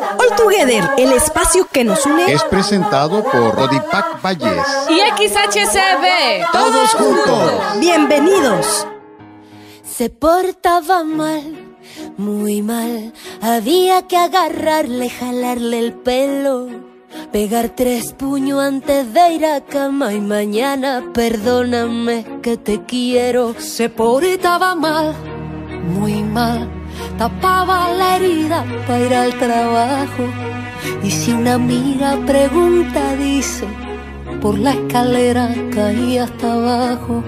All Together, el espacio que nos une, es presentado por Rodipac Valles y XHCB. Todos juntos. Bienvenidos. Se portaba mal, muy mal. Había que agarrarle, jalarle el pelo. Pegar tres puños antes de ir a cama y mañana perdóname que te quiero. Se portaba mal, muy mal tapaba la herida para ir al trabajo. Y si una amiga pregunta, dice, por la escalera caí hasta abajo.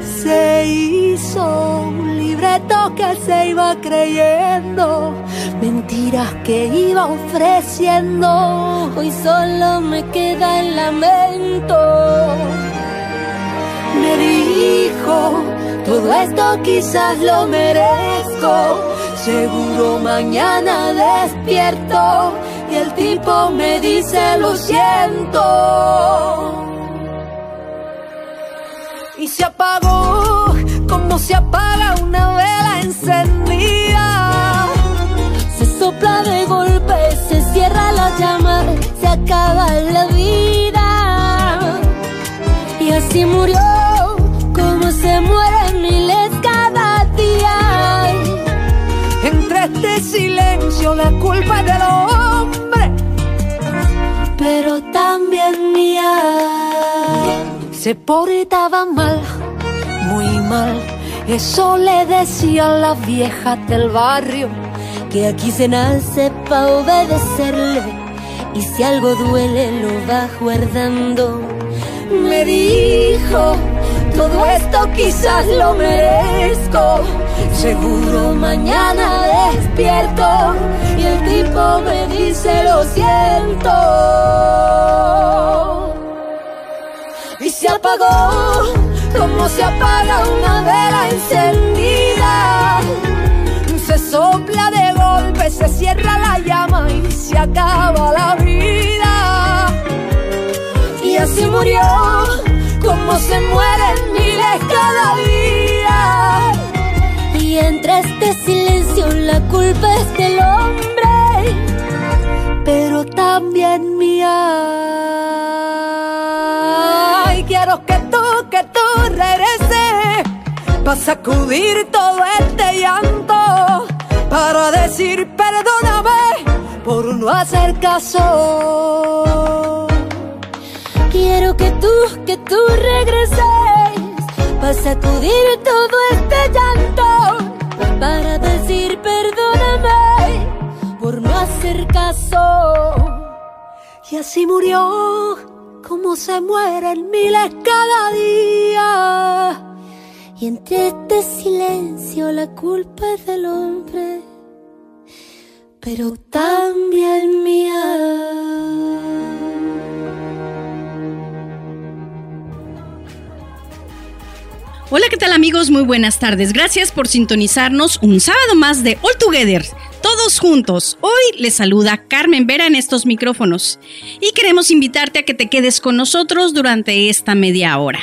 Se hizo un libreto que se iba creyendo, mentiras que iba ofreciendo. Hoy solo me queda el lamento. Me dijo, todo esto quizás lo merezco Seguro mañana despierto y el tipo me dice lo siento. Y se apagó como se apaga una vela encendida. Se sopla de golpe, se cierra la llama, se acaba la vida. Y así murió la culpa del hombre, pero también mía. Se portaba mal, muy mal, eso le decía a la vieja del barrio, que aquí se nace pa' obedecerle, y si algo duele lo va guardando. Me dijo, todo esto quizás lo merezco Seguro mañana despierto y el tipo me dice lo siento. Y se apagó como se apaga una vela encendida. Se sopla de golpe, se cierra la llama y se acaba la vida. Y así murió como se mueren miles cada día y entre este silencio la culpa es del hombre, pero también mía. Y quiero que tú, que tú regreses, para sacudir todo este llanto, para decir perdóname por no hacer caso. Quiero que tú, que tú regreses, para sacudir todo Y así murió como se mueren miles cada día. Y entre este silencio la culpa es del hombre, pero también mía. Hola, ¿qué tal amigos? Muy buenas tardes. Gracias por sintonizarnos un sábado más de All Together, todos juntos. Hoy les saluda Carmen Vera en estos micrófonos y queremos invitarte a que te quedes con nosotros durante esta media hora.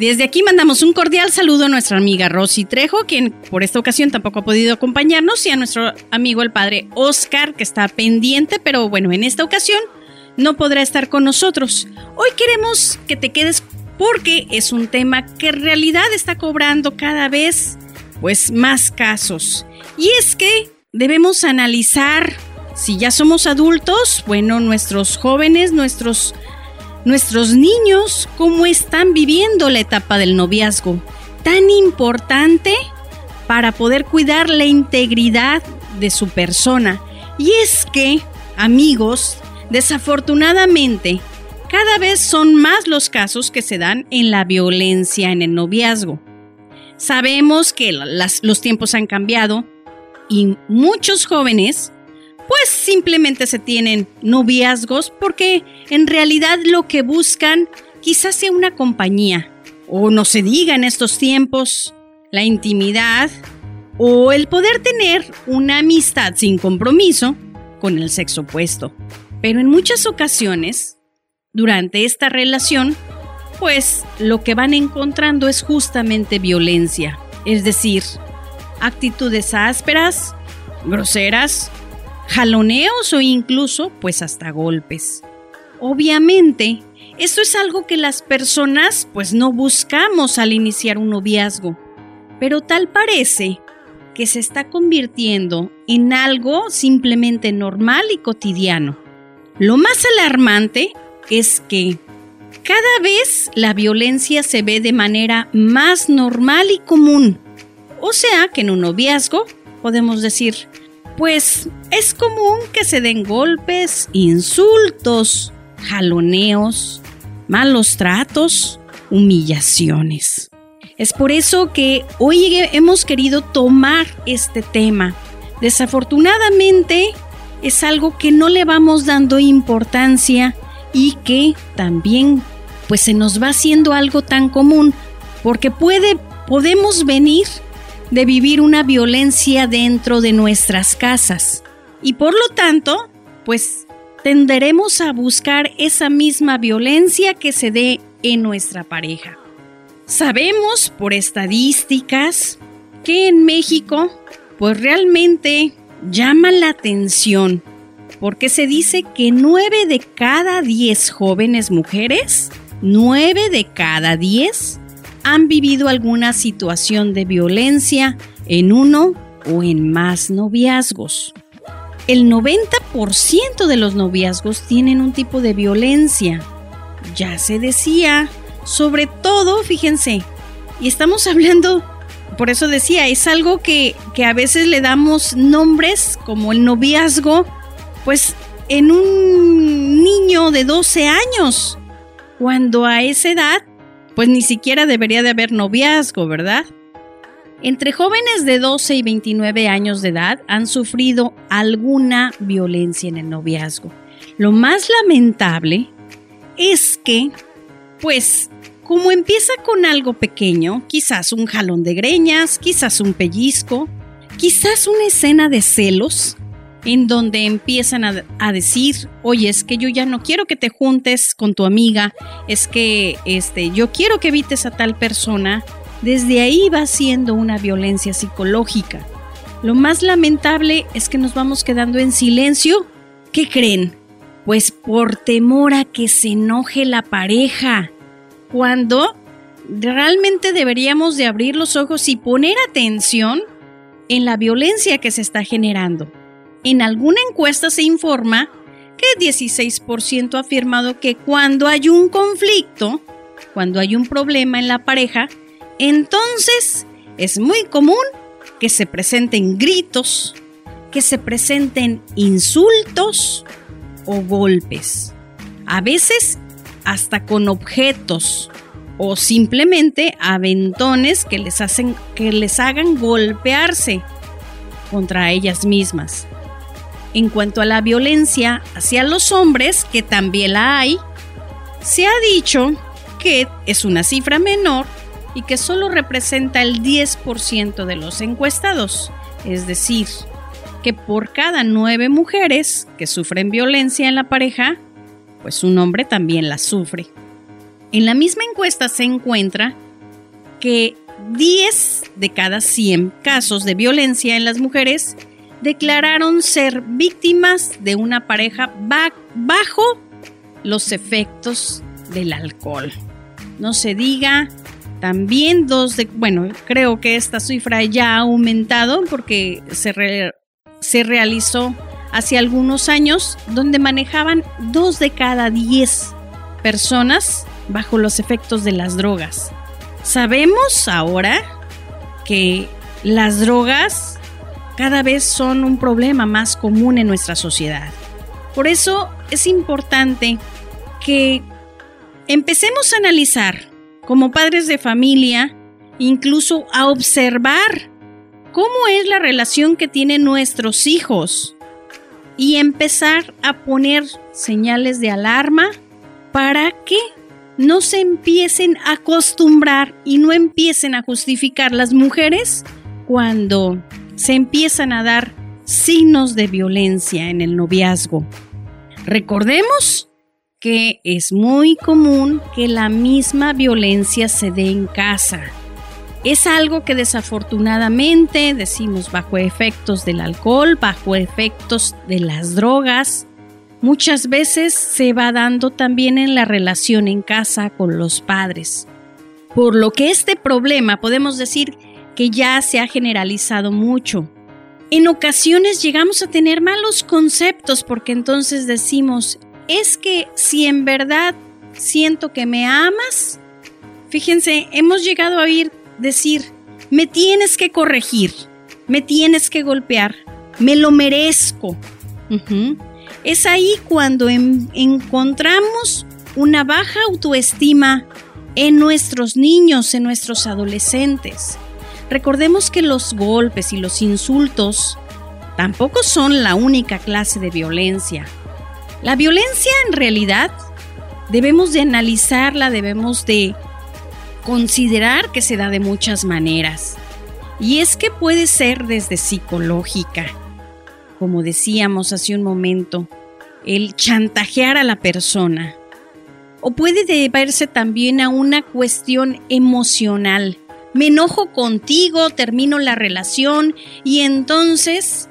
Desde aquí mandamos un cordial saludo a nuestra amiga Rosy Trejo, quien por esta ocasión tampoco ha podido acompañarnos, y a nuestro amigo el padre Oscar, que está pendiente, pero bueno, en esta ocasión no podrá estar con nosotros. Hoy queremos que te quedes porque es un tema que en realidad está cobrando cada vez pues más casos. Y es que debemos analizar si ya somos adultos, bueno, nuestros jóvenes, nuestros nuestros niños cómo están viviendo la etapa del noviazgo, tan importante para poder cuidar la integridad de su persona. Y es que, amigos, desafortunadamente, cada vez son más los casos que se dan en la violencia en el noviazgo. Sabemos que los tiempos han cambiado y muchos jóvenes pues simplemente se tienen noviazgos porque en realidad lo que buscan quizás sea una compañía o no se diga en estos tiempos la intimidad o el poder tener una amistad sin compromiso con el sexo opuesto. Pero en muchas ocasiones durante esta relación, pues lo que van encontrando es justamente violencia, es decir, actitudes ásperas, groseras, jaloneos o incluso pues hasta golpes. Obviamente, esto es algo que las personas pues no buscamos al iniciar un noviazgo, pero tal parece que se está convirtiendo en algo simplemente normal y cotidiano. Lo más alarmante es que cada vez la violencia se ve de manera más normal y común. O sea que en un noviazgo podemos decir, pues es común que se den golpes, insultos, jaloneos, malos tratos, humillaciones. Es por eso que hoy hemos querido tomar este tema. Desafortunadamente es algo que no le vamos dando importancia y que también pues se nos va haciendo algo tan común porque puede podemos venir de vivir una violencia dentro de nuestras casas y por lo tanto pues tenderemos a buscar esa misma violencia que se dé en nuestra pareja. Sabemos por estadísticas que en México pues realmente llama la atención porque se dice que 9 de cada 10 jóvenes mujeres, 9 de cada 10 han vivido alguna situación de violencia en uno o en más noviazgos. El 90% de los noviazgos tienen un tipo de violencia. Ya se decía sobre todo, fíjense, y estamos hablando, por eso decía, es algo que, que a veces le damos nombres como el noviazgo, pues en un niño de 12 años, cuando a esa edad, pues ni siquiera debería de haber noviazgo, ¿verdad? Entre jóvenes de 12 y 29 años de edad han sufrido alguna violencia en el noviazgo. Lo más lamentable es que, pues, como empieza con algo pequeño, quizás un jalón de greñas, quizás un pellizco, quizás una escena de celos, en donde empiezan a, decir, oye, es que yo ya no quiero que te juntes con tu amiga, es que este, yo quiero que evites a tal persona, desde ahí va siendo una violencia psicológica. Lo más lamentable es que nos vamos quedando en silencio. ¿Qué creen? Pues por temor a que se enoje la pareja, cuando realmente deberíamos de abrir los ojos y poner atención en la violencia que se está generando. En alguna encuesta se informa que 16% ha afirmado que cuando hay un conflicto, cuando hay un problema en la pareja, entonces es muy común que se presenten gritos, que se presenten insultos o golpes. A veces hasta con objetos o simplemente aventones que les hacen que les hagan golpearse contra ellas mismas. En cuanto a la violencia hacia los hombres, que también la hay, se ha dicho que es una cifra menor y que solo representa el 10% de los encuestados, es decir, que por cada nueve mujeres que sufren violencia en la pareja, pues un hombre también la sufre. En la misma encuesta se encuentra que 10 de cada 100 casos de violencia en las mujeres declararon ser víctimas de una pareja bajo los efectos del alcohol. No se diga, también dos de, bueno, creo que esta cifra ya ha aumentado porque se, se realizó hace algunos años donde manejaban dos de cada diez personas bajo los efectos de las drogas. Sabemos ahora que las drogas cada vez son un problema más común en nuestra sociedad. Por eso es importante que empecemos a analizar como padres de familia, incluso a observar cómo es la relación que tienen nuestros hijos y empezar a poner señales de alarma para que no se empiecen a acostumbrar y no empiecen a justificar las mujeres cuando se empiezan a dar signos de violencia en el noviazgo. Recordemos que es muy común que la misma violencia se dé en casa. Es algo que desafortunadamente decimos bajo efectos del alcohol, bajo efectos de las drogas, muchas veces se va dando también en la relación en casa con los padres. Por lo que este problema podemos decir que ya se ha generalizado mucho. En ocasiones llegamos a tener malos conceptos porque entonces decimos, es que si en verdad siento que me amas, fíjense, hemos llegado a oír decir, me tienes que corregir, me tienes que golpear, me lo merezco. Es ahí cuando encontramos una baja autoestima en nuestros niños, en nuestros adolescentes. Recordemos que los golpes y los insultos tampoco son la única clase de violencia. La violencia en realidad debemos de analizarla, debemos de considerar que se da de muchas maneras. Y es que puede ser desde psicológica, como decíamos hace un momento, el chantajear a la persona. O puede deberse también a una cuestión emocional. Me enojo contigo, termino la relación y entonces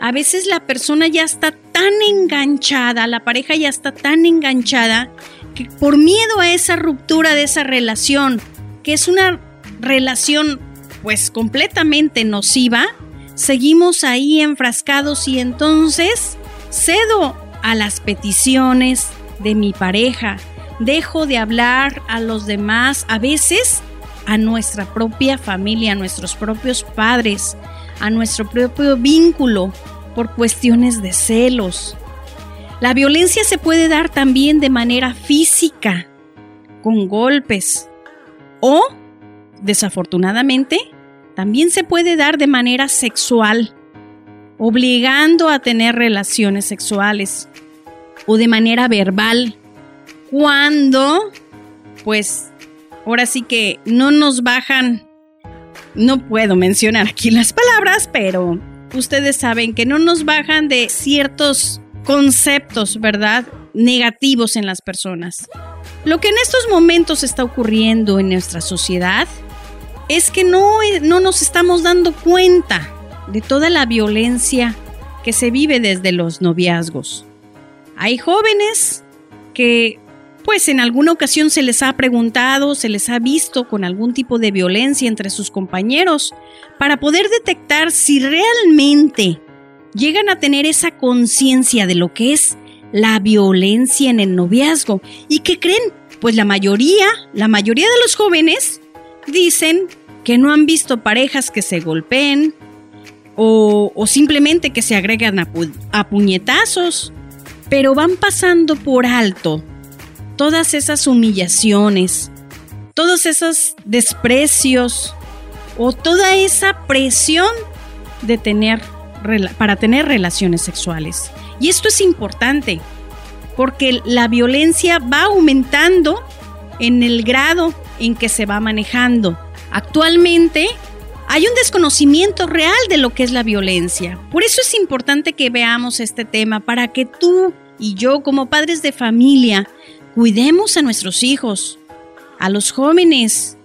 a veces la persona ya está tan enganchada, la pareja ya está tan enganchada que por miedo a esa ruptura de esa relación, que es una relación pues completamente nociva, seguimos ahí enfrascados y entonces cedo a las peticiones de mi pareja, dejo de hablar a los demás, a veces a nuestra propia familia, a nuestros propios padres, a nuestro propio vínculo por cuestiones de celos, la violencia se puede dar también de manera física, con golpes, o, desafortunadamente, también se puede dar de manera sexual, obligando a tener relaciones sexuales, o de manera verbal, cuando, pues, ahora sí que no nos bajan, no puedo mencionar aquí las palabras, pero ustedes saben que no nos bajan de ciertos conceptos, ¿verdad? Negativos en las personas. Lo que en estos momentos está ocurriendo en nuestra sociedad es que no, no nos estamos dando cuenta de toda la violencia que se vive desde los noviazgos. Hay jóvenes que pues en alguna ocasión se les ha preguntado, se les ha visto con algún tipo de violencia entre sus compañeros para poder detectar si realmente llegan a tener esa conciencia de lo que es la violencia en el noviazgo. ¿Y qué creen? Pues la mayoría, la mayoría de los jóvenes dicen que no han visto parejas que se golpeen o, simplemente que se agregan a, a puñetazos, pero van pasando por alto todas esas humillaciones, todos esos desprecios o toda esa presión de tener para tener relaciones sexuales. Y esto es importante porque la violencia va aumentando en el grado en que se va manejando. Actualmente hay un desconocimiento real de lo que es la violencia. Por eso es importante que veamos este tema para que tú y yo como padres de familia cuidemos a nuestros hijos, a los jóvenes,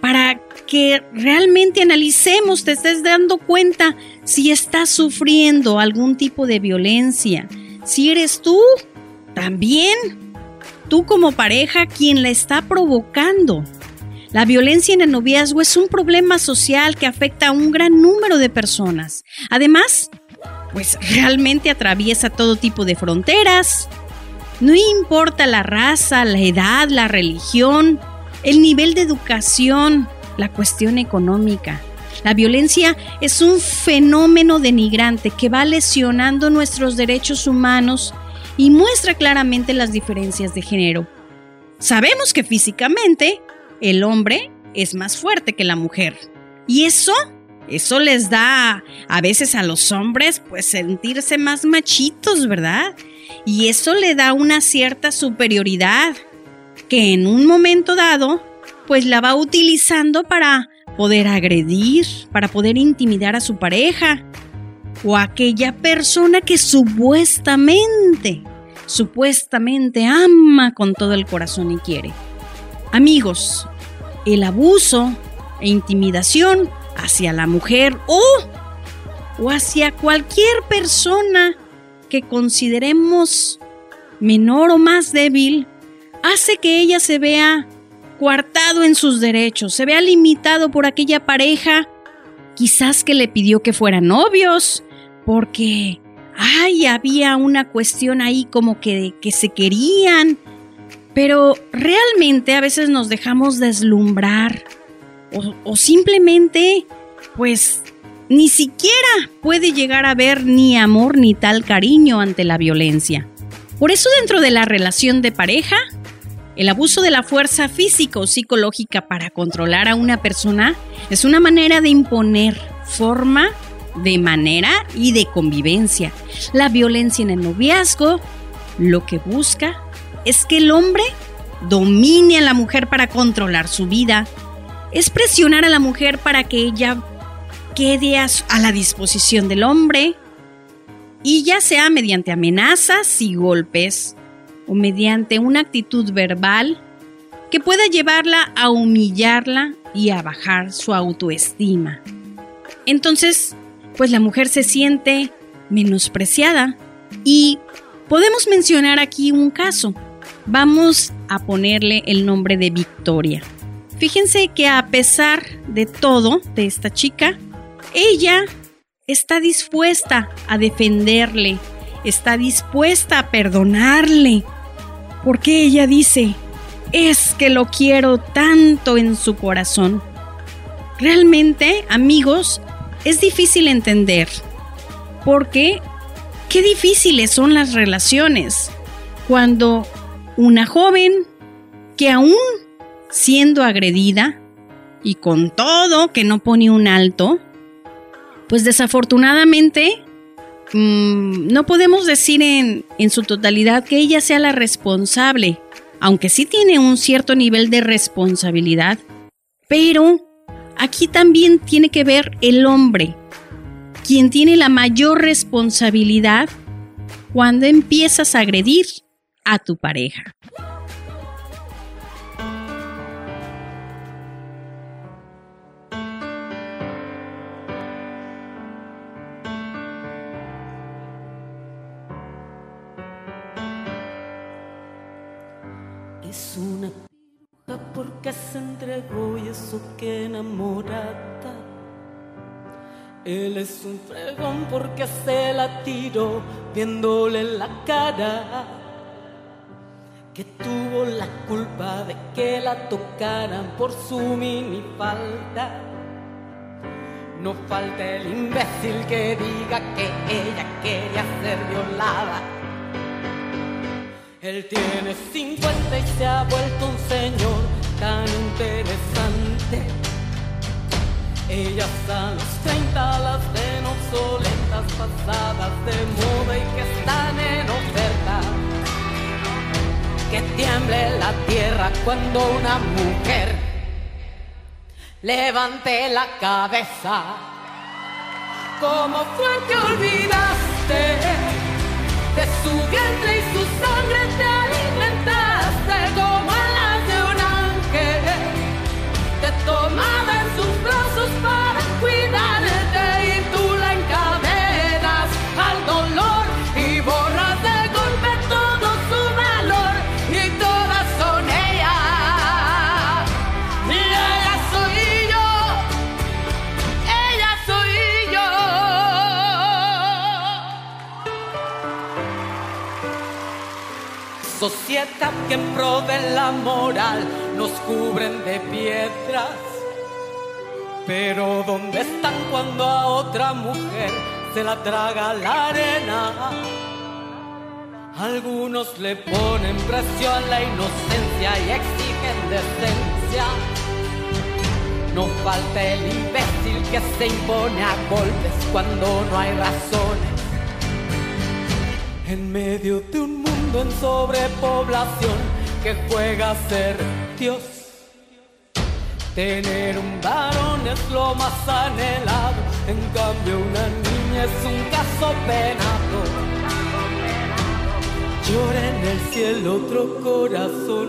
para que realmente analicemos, te estés dando cuenta si estás sufriendo algún tipo de violencia. Si eres tú, también tú como pareja quien la está provocando. La violencia en el noviazgo es un problema social que afecta a un gran número de personas. Además, pues realmente atraviesa todo tipo de fronteras. No importa la raza, la edad, la religión, el nivel de educación, la cuestión económica. La violencia es un fenómeno denigrante que va lesionando nuestros derechos humanos y muestra claramente las diferencias de género. Sabemos que físicamente el hombre es más fuerte que la mujer. Y eso, eso les da a veces a los hombres pues sentirse más machitos, ¿verdad? Y eso le da una cierta superioridad que en un momento dado pues la va utilizando para poder agredir, para poder intimidar a su pareja o a aquella persona que supuestamente, supuestamente ama con todo el corazón y quiere. Amigos, el abuso e intimidación hacia la mujer o, o hacia cualquier persona que consideremos menor o más débil, hace que ella se vea coartado en sus derechos, se vea limitado por aquella pareja, quizás que le pidió que fueran novios, porque, ay, había una cuestión ahí como que, que se querían, pero realmente a veces nos dejamos deslumbrar o, o simplemente, pues, ni siquiera puede llegar a ver ni amor ni tal cariño ante la violencia. Por eso dentro de la relación de pareja, el abuso de la fuerza física o psicológica para controlar a una persona es una manera de imponer forma, de manera y de convivencia. La violencia en el noviazgo lo que busca es que el hombre domine a la mujer para controlar su vida. Es presionar a la mujer para que ella a, la disposición del hombre y ya sea mediante amenazas y golpes o mediante una actitud verbal que pueda llevarla a humillarla y a bajar su autoestima. Entonces, pues la mujer se siente menospreciada y podemos mencionar aquí un caso. Vamos a ponerle el nombre de Victoria. Fíjense que a pesar de todo de esta chica, ella está dispuesta a defenderle, está dispuesta a perdonarle, porque ella dice, es que lo quiero tanto en su corazón. Realmente, amigos, es difícil entender, porque qué difíciles son las relaciones cuando una joven que aún siendo agredida y con todo que no pone un alto, pues desafortunadamente mm, no podemos decir en, en su totalidad que ella sea la responsable, aunque sí tiene un cierto nivel de responsabilidad, pero aquí también tiene que ver el hombre, quien tiene la mayor responsabilidad cuando empiezas a agredir a tu pareja. Que enamorada. Él es un fregón porque se la tiró viéndole la cara. Que tuvo la culpa de que la tocaran por su mini falta. No falta el imbécil que diga que ella quería ser violada él tiene 50 y se ha vuelto un señor tan interesante. Ellas a los 30 las ven obsoletas, pasadas de moda y que están en oferta. Que tiemble la tierra cuando una mujer levante la cabeza. ¿Cómo fue que olvidaste? de su vientre y su sangre te que en la moral nos cubren de piedras. Pero ¿dónde están cuando a otra mujer se la traga la arena? Algunos le ponen precio a la inocencia y exigen decencia. No falta el imbécil que se impone a golpes cuando no hay razones. En medio de un mundo en sobrepoblación que juega a ser Dios. Tener un varón es lo más anhelado, en cambio una niña es un caso penado. Llora en el cielo otro corazón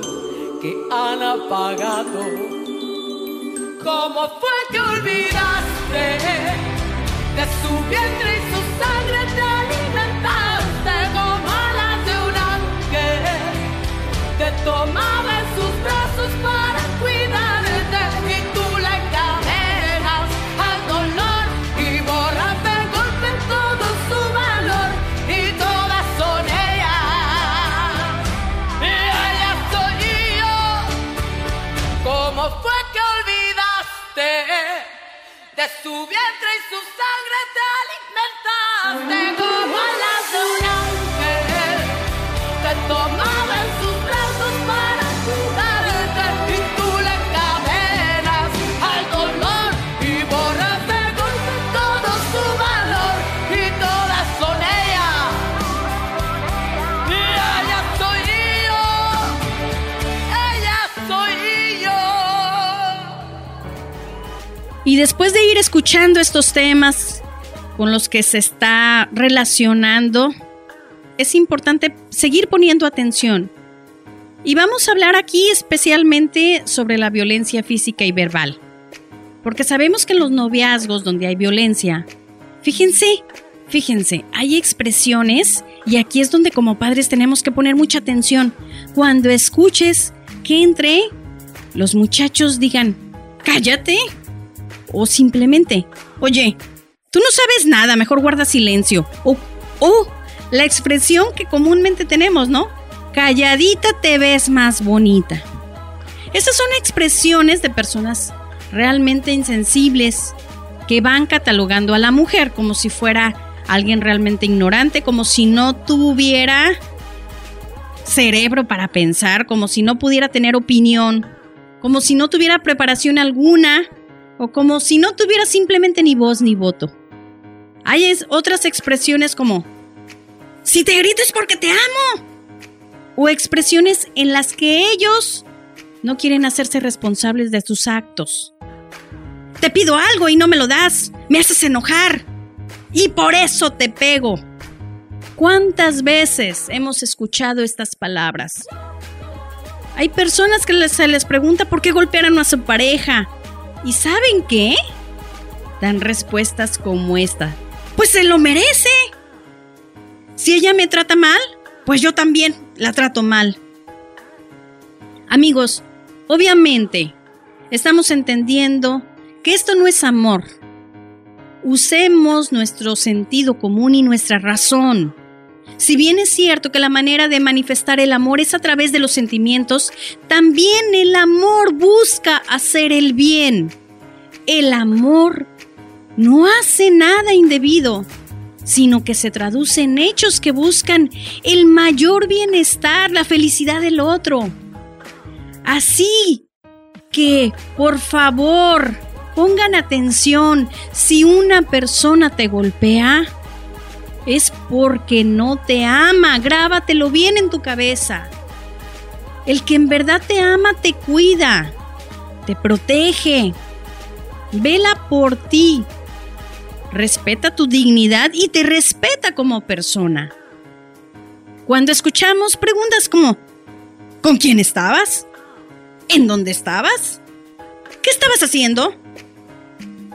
que han apagado. ¿Cómo fue que olvidaste de su vientre y su sangre tomaba en sus brazos para cuidarte y tú le encadenas al dolor y borras de golpe todo su valor y todas son ellas. Y ella soy yo. ¿Cómo fue que olvidaste de su vientre y su sangre te alimentaste como alas de después de ir escuchando estos temas con los que se está relacionando, es importante seguir poniendo atención. Y vamos a hablar aquí especialmente sobre la violencia física y verbal. Porque sabemos que en los noviazgos donde hay violencia, fíjense, fíjense, hay expresiones y aquí es donde como padres tenemos que poner mucha atención. Cuando escuches que entre los muchachos digan, cállate, o simplemente, oye, tú no sabes nada, mejor guarda silencio. O, o la expresión que comúnmente tenemos, ¿no? Calladita te ves más bonita. Esas son expresiones de personas realmente insensibles que van catalogando a la mujer como si fuera alguien realmente ignorante, como si no tuviera cerebro para pensar, como si no pudiera tener opinión, como si no tuviera preparación alguna o como si no tuviera simplemente ni voz ni voto. Hay otras expresiones como, si te grito es porque te amo. O expresiones en las que ellos no quieren hacerse responsables de sus actos. Te pido algo y no me lo das. Me haces enojar. Y por eso te pego. ¿Cuántas veces hemos escuchado estas palabras? Hay personas que se les pregunta por qué golpearon a su pareja. ¿Y saben qué? Dan respuestas como esta. Pues se lo merece. Si ella me trata mal, pues yo también la trato mal. Amigos, obviamente, estamos entendiendo que esto no es amor. Usemos nuestro sentido común y nuestra razón. Si bien es cierto que la manera de manifestar el amor es a través de los sentimientos, también el amor busca hacer el bien. El amor no hace nada indebido, sino que se traduce en hechos que buscan el mayor bienestar, la felicidad del otro. Así que, por favor, pongan atención, si una persona te golpea, es porque no te ama. Grábatelo bien en tu cabeza. El que en verdad te ama te cuida, te protege, vela por ti, respeta tu dignidad y te respeta como persona. Cuando escuchamos preguntas como, ¿con quién estabas? ¿En dónde estabas? ¿Qué estabas haciendo?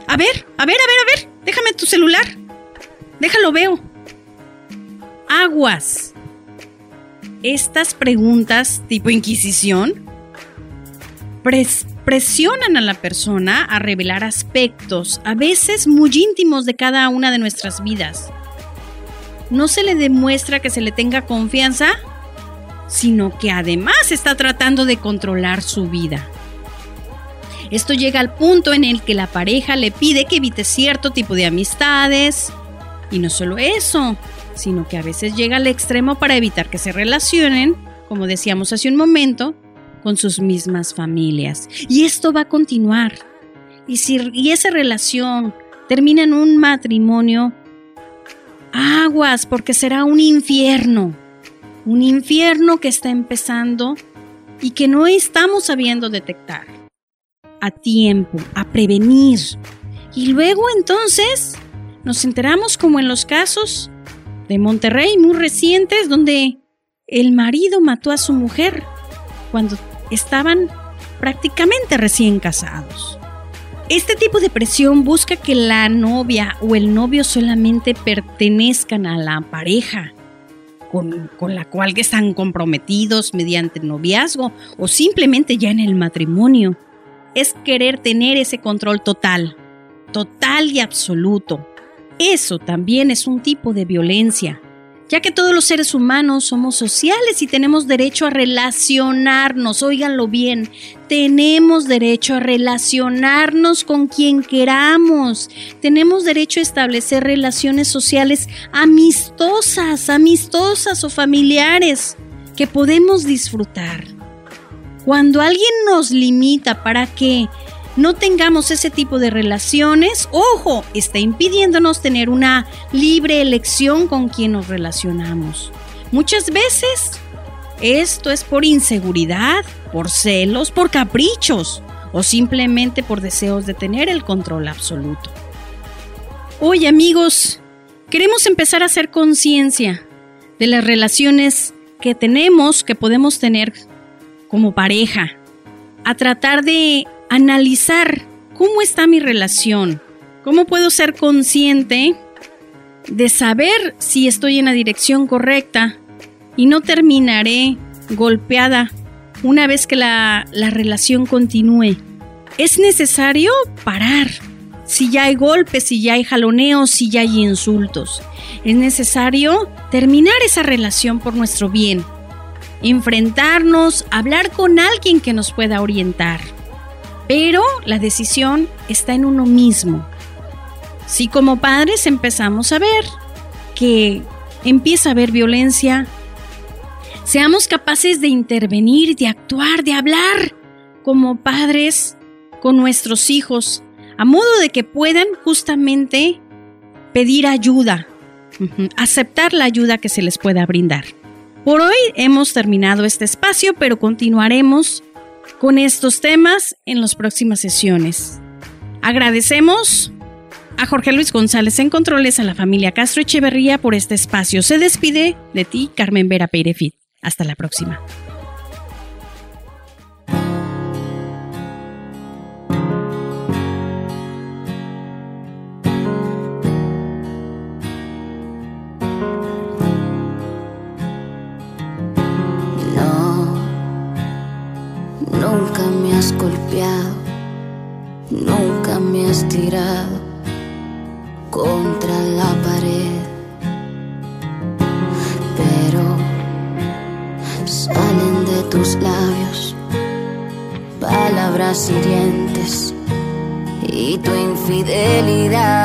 A ver, a ver, a ver, a ver, déjame tu celular. Déjalo veo. Aguas. Estas preguntas tipo inquisición pres- presionan a la persona a revelar aspectos, a veces muy íntimos de cada una de nuestras vidas. No se le demuestra que se le tenga confianza, sino que además está tratando de controlar su vida. Esto llega al punto en el que la pareja le pide que evite cierto tipo de amistades. Y no solo eso, sino que a veces llega al extremo para evitar que se relacionen, como decíamos hace un momento, con sus mismas familias. Y esto va a continuar. Y si y esa relación termina en un matrimonio, aguas, porque será un infierno. Un infierno que está empezando y que no estamos sabiendo detectar a tiempo, a prevenir. Y luego entonces nos enteramos como en los casos de Monterrey muy recientes donde el marido mató a su mujer cuando estaban prácticamente recién casados. Este tipo de presión busca que la novia o el novio solamente pertenezcan a la pareja con, con, la cual están comprometidos mediante noviazgo o simplemente ya en el matrimonio. Es querer tener ese control total, total y absoluto. Eso también es un tipo de violencia ya que todos los seres humanos somos sociales y tenemos derecho a relacionarnos, óiganlo bien, tenemos derecho a relacionarnos con quien queramos, tenemos derecho a establecer relaciones sociales amistosas, amistosas o familiares que podemos disfrutar. Cuando alguien nos limita para que no tengamos ese tipo de relaciones, ojo, está impidiéndonos tener una libre elección con quien nos relacionamos. Muchas veces esto es por inseguridad, por celos, por caprichos o simplemente por deseos de tener el control absoluto. Hoy amigos, queremos empezar a hacer conciencia de las relaciones que tenemos, que podemos tener como pareja, a tratar de analizar cómo está mi relación, cómo puedo ser consciente de saber si estoy en la dirección correcta y no terminaré golpeada una vez que la, la relación continúe. Es necesario parar. Si ya hay golpes, si ya hay jaloneos, si ya hay insultos. Es necesario terminar esa relación por nuestro bien. Enfrentarnos, hablar con alguien que nos pueda orientar. Pero la decisión está en uno mismo. Si como padres empezamos a ver que empieza a haber violencia, seamos capaces de intervenir, de actuar, de hablar como padres con nuestros hijos, a modo de que puedan justamente pedir ayuda, aceptar la ayuda que se les pueda brindar. Por hoy hemos terminado este espacio, pero continuaremos con estos temas en las próximas sesiones. Agradecemos a Jorge Luis González en Controles, a la familia Castro Echeverría por este espacio. Se despide de ti, Carmen Vera Peirefit. Hasta la próxima. Golpeado, nunca me has tirado contra la pared. Pero salen de tus labios palabras hirientes y tu infidelidad.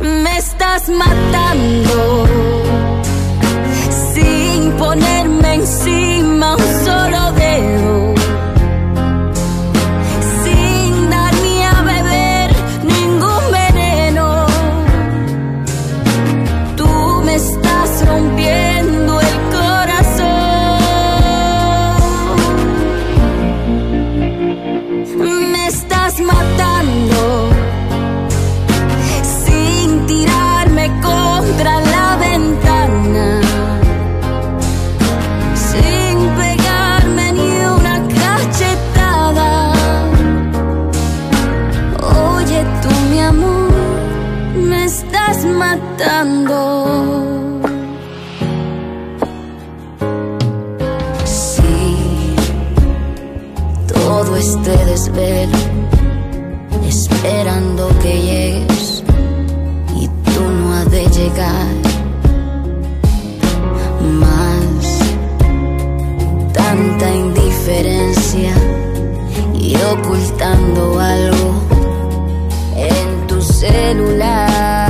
Me estás matando sin ponerme encima un triste desvelo, esperando que llegues y tú no has de llegar más. Tanta indiferencia y ocultando algo en tu celular.